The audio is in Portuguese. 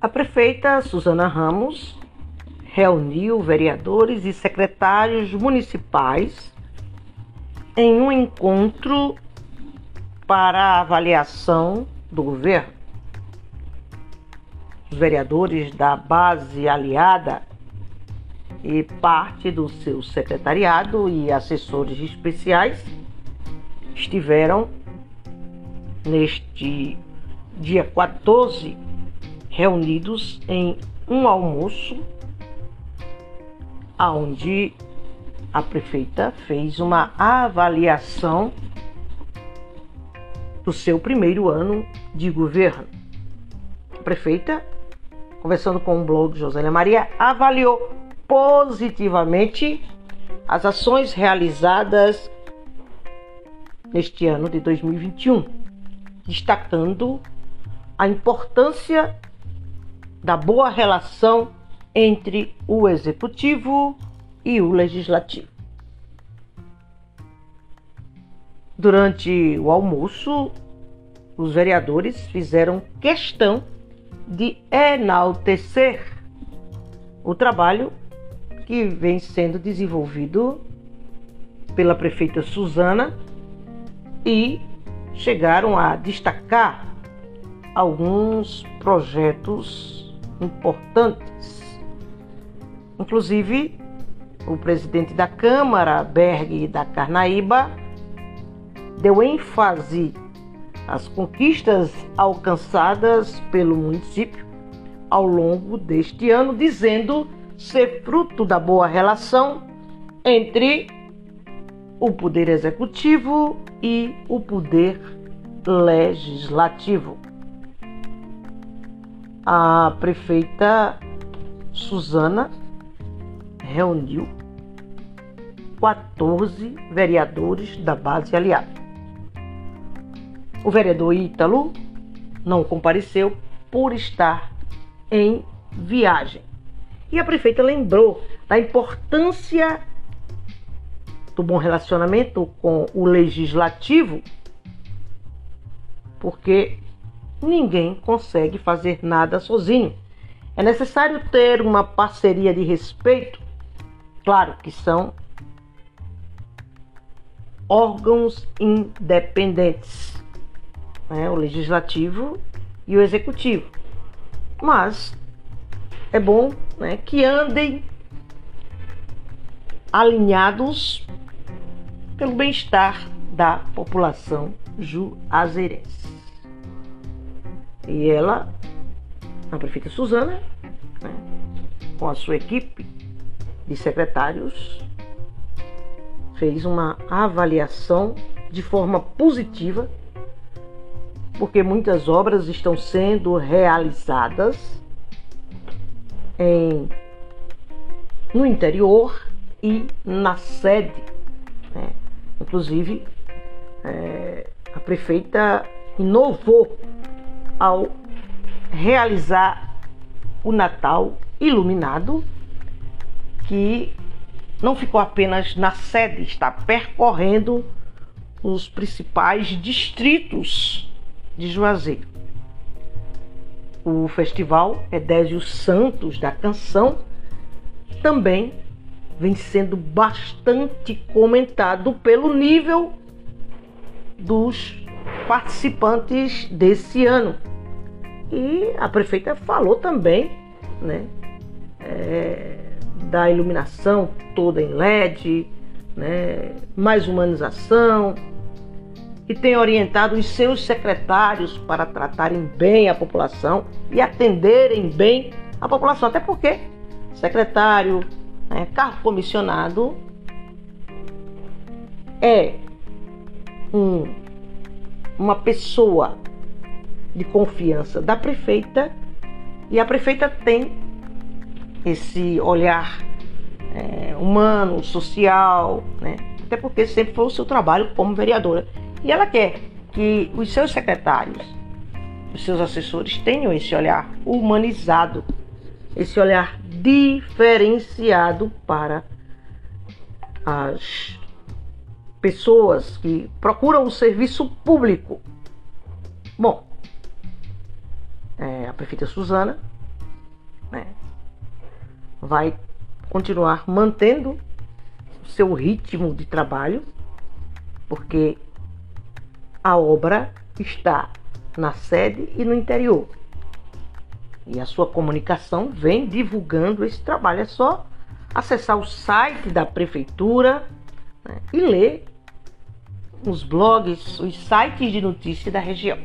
A prefeita Suzana Ramos reuniu vereadores e secretários municipais em um encontro para avaliação do governo. Os vereadores da base aliada e parte do seu secretariado e assessores especiais estiveram neste dia 14 reunidos em um almoço aonde a prefeita fez uma avaliação do seu primeiro ano de governo. A prefeita, conversando com o blog Josélia Maria, avaliou positivamente as ações realizadas neste ano de 2021, destacando a importância da boa relação entre o executivo e o legislativo. Durante o almoço, os vereadores fizeram questão de enaltecer o trabalho que vem sendo desenvolvido pela prefeita Suzana e chegaram a destacar alguns projetos importantes. Inclusive, o presidente da Câmara, Berg da Carnaíba, deu ênfase às conquistas alcançadas pelo município ao longo deste ano, dizendo ser fruto da boa relação entre o poder executivo e o poder legislativo a prefeita Suzana reuniu 14 vereadores da base aliada. O vereador Ítalo não compareceu por estar em viagem. E a prefeita lembrou da importância do bom relacionamento com o legislativo, porque ninguém consegue fazer nada sozinho. É necessário ter uma parceria de respeito. Claro que são órgãos independentes, né? o legislativo e o executivo. Mas é bom né, que andem alinhados pelo bem-estar da população juazeirense. E ela, a prefeita Suzana, né, com a sua equipe de secretários, fez uma avaliação de forma positiva, porque muitas obras estão sendo realizadas em, no interior e na sede. Né? Inclusive, é, a prefeita inovou ao realizar o Natal iluminado, que não ficou apenas na sede, está percorrendo os principais distritos de Juazeiro. O festival Edésio Santos da Canção também vem sendo bastante comentado pelo nível dos participantes desse ano. E a prefeita falou também né, é, da iluminação toda em LED, né, mais humanização, e tem orientado os seus secretários para tratarem bem a população e atenderem bem a população, até porque secretário, né, carro comissionado é um uma pessoa de confiança da prefeita e a prefeita tem esse olhar é, humano, social, né? até porque sempre foi o seu trabalho como vereadora. E ela quer que os seus secretários, os seus assessores tenham esse olhar humanizado, esse olhar diferenciado para as pessoas que procuram o serviço público. Bom, é, a prefeita Suzana vai continuar mantendo o seu ritmo de trabalho, porque a obra está na sede e no interior. E a sua comunicação vem divulgando esse trabalho. É só acessar o site da prefeitura né, e ler os blogs, os sites de notícia da região.